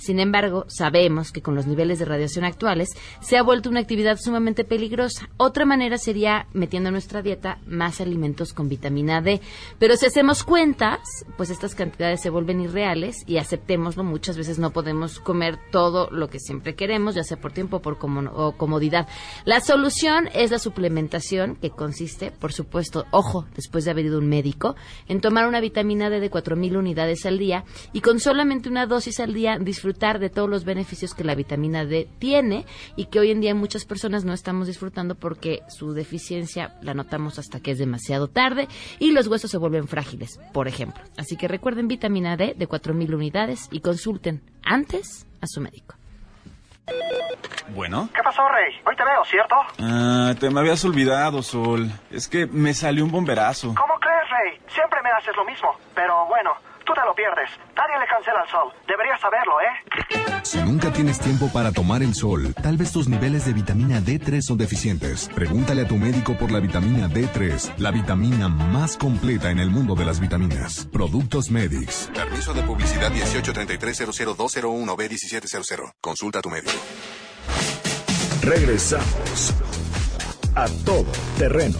B: Sin embargo, sabemos que con los niveles de radiación actuales se ha vuelto una actividad sumamente peligrosa. Otra manera sería metiendo en nuestra dieta más alimentos con vitamina D. Pero si hacemos cuentas, pues estas cantidades se vuelven irreales y aceptémoslo. Muchas veces no podemos comer todo lo que siempre queremos, ya sea por tiempo por o comodidad. La solución es la suplementación, que consiste, por supuesto, ojo, después de haber ido a un médico, en tomar una vitamina D de 4.000 unidades al día y con solamente una dosis al día disfrutar de todos los beneficios que la vitamina D tiene y que hoy en día muchas personas no estamos disfrutando porque su deficiencia la notamos hasta que es demasiado tarde y los huesos se vuelven frágiles, por ejemplo. Así que recuerden vitamina D de 4.000 unidades y consulten antes a su médico.
T: Bueno.
U: ¿Qué pasó, Rey? Hoy te veo, ¿cierto?
T: Ah, te me habías olvidado, Sol. Es que me salió un bomberazo.
U: ¿Cómo crees, Rey? Siempre me haces lo mismo. Pero bueno, tú te lo pierdes. Nadie le cancela al sol. Deberías saberlo, ¿eh?
V: Si nunca tienes tiempo para tomar el sol, tal vez tus niveles de vitamina D3 son deficientes. Pregúntale a tu médico por la vitamina D3, la vitamina más completa en el mundo de las vitaminas. Productos Medix. Permiso de publicidad 1833-00201B1700. Consulta a tu médico.
A: Regresamos a todo terreno.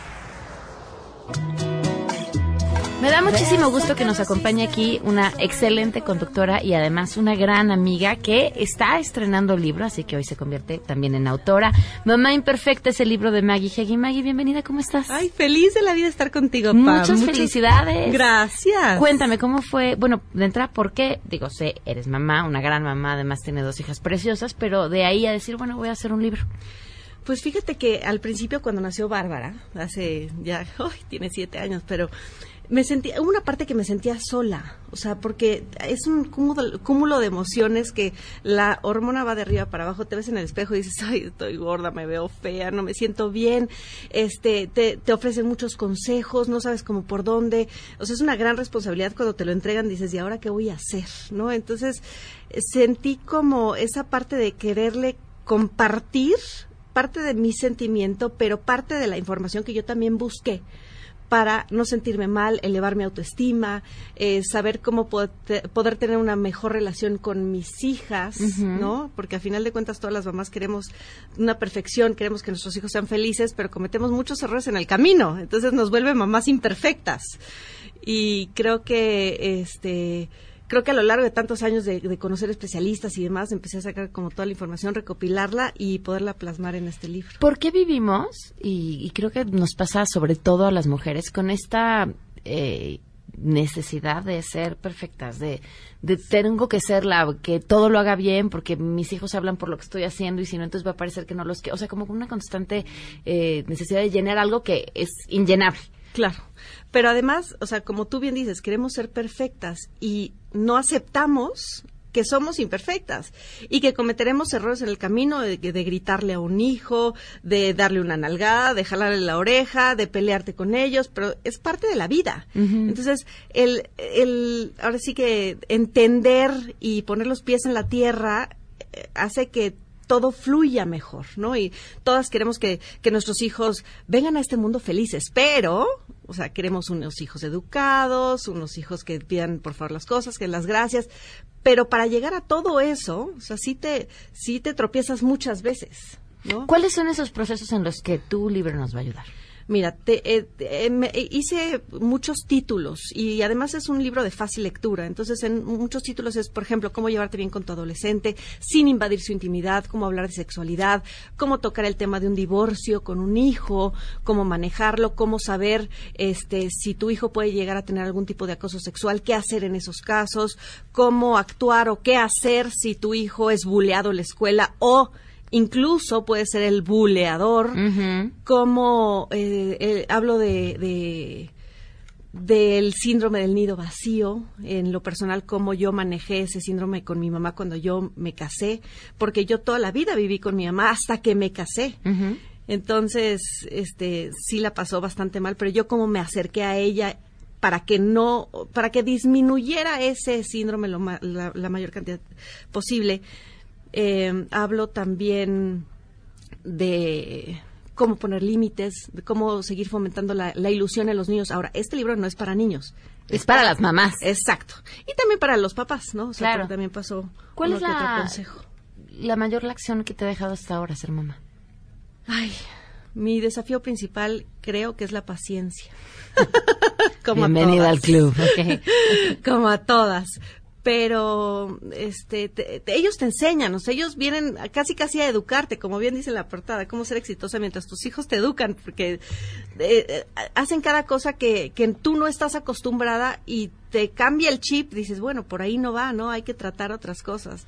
B: Me da muchísimo gusto que nos acompañe aquí una excelente conductora y además una gran amiga que está estrenando libro, así que hoy se convierte también en autora. Mamá Imperfecta es el libro de Maggie Heggie. Maggie, bienvenida, ¿cómo estás?
W: Ay, feliz de la vida estar contigo, Pam.
B: Muchas
W: Muchas-
B: felicidades.
W: Gracias.
B: Cuéntame, ¿cómo fue? Bueno, de entrada, ¿por qué? Digo, sé, eres mamá, una gran mamá, además tiene dos hijas preciosas, pero de ahí a decir, bueno, voy a hacer un libro.
W: Pues fíjate que al principio cuando nació Bárbara, hace ya, ay, tiene siete años, pero me sentía, una parte que me sentía sola, o sea, porque es un cúmulo, cúmulo de emociones que la hormona va de arriba para abajo, te ves en el espejo y dices, ay, estoy gorda, me veo fea, no me siento bien, este, te, te ofrecen muchos consejos, no sabes cómo por dónde, o sea, es una gran responsabilidad cuando te lo entregan, dices, ¿y ahora qué voy a hacer? ¿No? Entonces, sentí como esa parte de quererle compartir parte de mi sentimiento, pero parte de la información que yo también busqué para no sentirme mal, elevar mi autoestima, eh, saber cómo poder, te- poder tener una mejor relación con mis hijas. ¿no? Porque a final de cuentas todas las mamás queremos una perfección, queremos que nuestros hijos sean felices, pero cometemos muchos errores en el camino, entonces nos vuelve mamás imperfectas. Y creo que este creo que a lo largo de tantos años de, de conocer especialistas y demás, empecé a sacar como toda la información, recopilarla y poderla plasmar en este libro.
B: ¿Por qué vivimos? Y, y creo que nos pasa sobre todo a las mujeres con esta eh, necesidad de ser perfectas, de, de tengo que ser la que todo lo haga bien porque mis hijos hablan por lo que estoy haciendo y si no entonces va a parecer que no los que, o sea, como una constante eh, necesidad de llenar algo que es inllenable.
W: Claro. Pero además, o sea, como tú bien dices, queremos ser perfectas y no aceptamos que somos imperfectas y que cometeremos errores en el camino de, de gritarle a un hijo, de darle una nalgada, de jalarle la oreja, de pelearte con ellos, pero es parte de la vida. Entonces, el, el, ahora sí que entender y poner los pies en la tierra eh, hace que todo fluya mejor, ¿no? Y todas queremos que, que nuestros hijos vengan a este mundo felices, pero, o sea, queremos unos hijos educados, unos hijos que pidan por favor las cosas, que las gracias, pero para llegar a todo eso, o sea, sí te, sí te tropiezas muchas veces, ¿no?
B: ¿Cuáles son esos procesos en los que tu libro nos va a ayudar?
W: Mira, te, eh, eh, me- eh, hice muchos títulos y además es un libro de fácil lectura. Entonces, en muchos títulos es, por ejemplo, cómo llevarte bien con tu adolescente sin invadir su intimidad, cómo hablar de sexualidad, cómo tocar el tema de un divorcio con un hijo, cómo manejarlo, cómo saber este, si tu hijo puede llegar a tener algún tipo de acoso sexual, qué hacer en esos casos, cómo actuar o qué hacer si tu hijo es buleado en la escuela o incluso puede ser el buleador, como eh, eh, hablo de, de- del síndrome del nido vacío, en lo personal, cómo yo manejé ese síndrome con mi mamá cuando yo me casé, porque yo toda la vida viví con mi mamá hasta que me casé. Entonces, este, sí la pasó bastante mal, pero yo como me acerqué a ella para que no, para que disminuyera ese síndrome lo ma- la, la mayor cantidad posible. Eh, hablo también de cómo poner límites, de cómo seguir fomentando la, la ilusión en los niños. Ahora, este libro no es para niños.
B: Es para las mamás.
W: Exacto. Y también para los papás, ¿no? O sea,
B: Claro.
W: también pasó
B: ¿Cuál es
W: que otro
B: la,
W: consejo.
B: la mayor lección que te ha dejado hasta ahora ser mamá?
W: Ay, mi desafío principal creo que es la paciencia. Como
B: Bienvenida al club.
W: como a todas. Pero este, te- te- ellos te enseñan, o sea, ellos vienen a- casi casi a educarte, como bien dice la portada, cómo ser exitosa mientras tus hijos te educan, porque eh, eh, hacen cada cosa que, que tú no estás acostumbrada y te cambia el chip, dices, bueno, por ahí no va, ¿no? Hay que tratar otras cosas.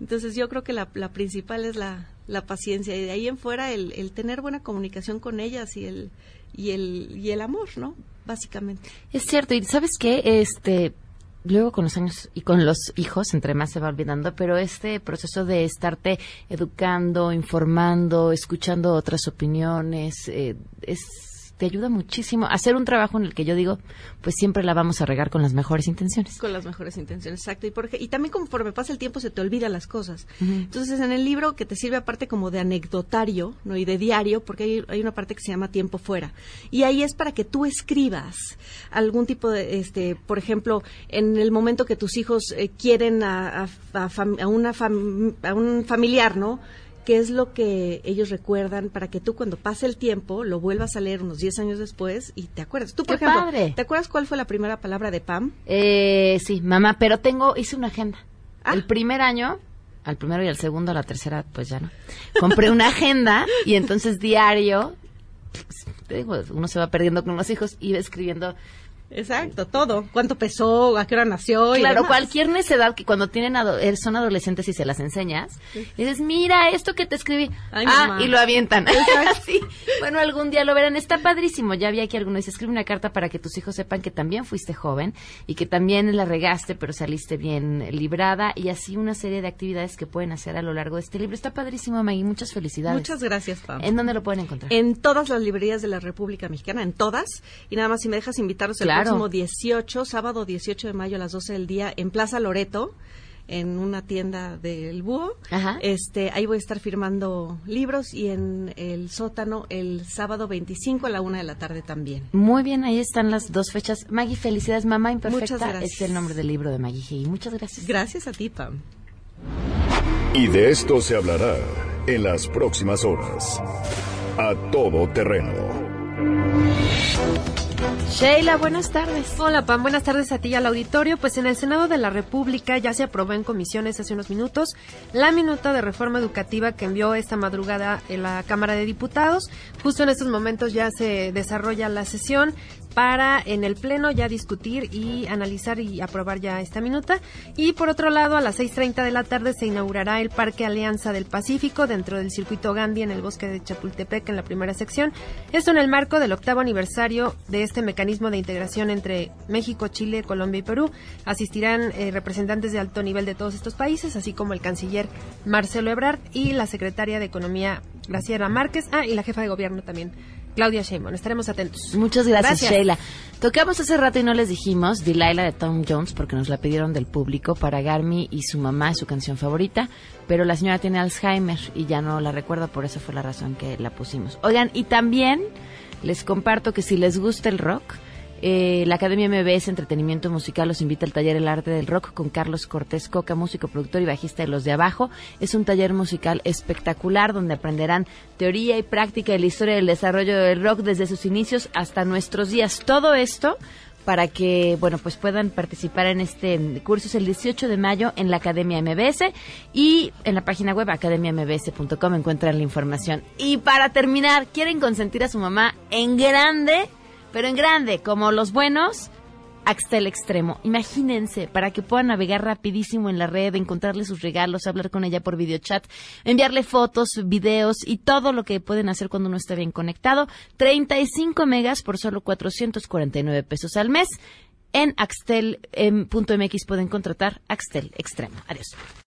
W: Entonces yo creo que la, la principal es la, la paciencia y de ahí en fuera el, el tener buena comunicación con ellas y el, y el, y el amor, ¿no? Básicamente.
B: Es cierto, y ¿sabes qué? Este, luego con los años y con los hijos, entre más se va olvidando, pero este proceso de estarte educando, informando, escuchando otras opiniones, eh, es te ayuda muchísimo a hacer un trabajo en el que yo digo, pues siempre la vamos a regar con las mejores intenciones.
W: Con las mejores intenciones, exacto. Y, porque, y también conforme pasa el tiempo se te olvidan las cosas. Entonces, en el libro que te sirve aparte como de anecdotario ¿no? y de diario, porque hay, hay una parte que se llama tiempo fuera. Y ahí es para que tú escribas algún tipo de, este, por ejemplo, en el momento que tus hijos eh, quieren a, a- a fam- a una fam- a un familiar, ¿no? Qué es lo que ellos recuerdan para que tú cuando pase el tiempo lo vuelvas a leer unos 10 años después y te acuerdas. Tú, por
B: ¡Qué
W: ejemplo,
B: padre!
W: ¿te acuerdas cuál fue la primera palabra de Pam?
B: Eh, sí, mamá, pero tengo, hice una agenda.
W: Ah.
B: El primer año, al primero y al segundo, a la tercera, pues ya no. Compré una agenda y entonces diario, pues, te digo, uno se va perdiendo con los hijos va escribiendo.
W: Exacto, todo. ¿Cuánto pesó? ¿A qué hora nació? y
B: Claro,
W: demás.
B: cualquier necedad que cuando tienen ado- eh, son adolescentes y se las enseñas, dices, mira esto que te escribí.
W: Ay,
B: ah,
W: mamá.
B: y lo avientan. Sí. Bueno, algún día lo verán. Está padrísimo. Ya había aquí alguno dice, escribe una carta para que tus hijos sepan que también fuiste joven y que también la regaste, pero saliste bien librada y así una serie de actividades que pueden hacer a lo largo de este libro. Está padrísimo, Maggie. Muchas felicidades.
W: Muchas gracias, Pam.
B: ¿En dónde lo pueden encontrar?
W: En todas las librerías de la República Mexicana, en todas. Y nada más, si me dejas invitarlos el
B: Claro.
W: próximo 18, sábado 18 de mayo a las 12 del día, en Plaza Loreto, en una tienda del Búho.
B: Ajá.
W: Este, ahí voy a estar firmando libros y en el sótano el sábado 25 a la una de la tarde también.
B: Muy bien, ahí están las dos fechas. Maggie, felicidades. Mamá Imperfecta
W: Muchas gracias.
B: es el nombre del libro de Maggie G. Muchas gracias.
W: Gracias a ti, Pam.
A: Y de esto se hablará en las próximas horas. A todo terreno.
B: Sheila, buenas tardes.
X: Hola, Pam. Buenas tardes a ti y al auditorio. Pues en el Senado de la República ya se aprobó en comisiones hace unos minutos la minuta de reforma educativa que envió esta madrugada en la Cámara de Diputados. Justo en estos momentos ya se desarrolla la sesión para en el Pleno ya discutir y analizar y aprobar ya esta minuta. Y por otro lado, a las 6.30 de la tarde se inaugurará el Parque Alianza del Pacífico dentro del circuito Gandhi en el bosque de Chapultepec en la primera sección. Esto en el marco del octavo aniversario de este mecanismo de integración entre México, Chile, Colombia y Perú. Asistirán eh, representantes de alto nivel de todos estos países, así como el canciller Marcelo Ebrard y la secretaria de Economía Graciela Márquez, ah, y la jefa de gobierno también, Claudia Sheinbaum. Estaremos atentos.
B: Muchas gracias, Sheila. Tocamos hace rato y no les dijimos Delilah de Tom Jones porque nos la pidieron del público para Garmi y su mamá, su canción favorita, pero la señora tiene Alzheimer y ya no la recuerda, por eso fue la razón que la pusimos. Oigan, y también les comparto que si les gusta el rock, Eh, la Academia MBS Entretenimiento Musical los invita al taller El Arte del Rock con Carlos Cortés Coca, músico, productor y bajista de Los de Abajo. Es un taller musical espectacular donde aprenderán teoría y práctica de la historia del desarrollo del rock desde sus inicios hasta nuestros días. Todo esto para que bueno pues puedan participar en este curso es el 18 de mayo en la Academia MBS y en la página web academiambs.com encuentran la información. Y para terminar, quieren consentir a su mamá en grande, pero en grande, como los buenos, Axtel Extremo. Imagínense, para que puedan navegar rapidísimo en la red, encontrarle sus regalos, hablar con ella por videochat, enviarle fotos, videos y todo lo que pueden hacer cuando uno está bien conectado. 35 megas por solo 449 pesos al mes. En axtel.mx pueden contratar Axtel Extremo. Adiós.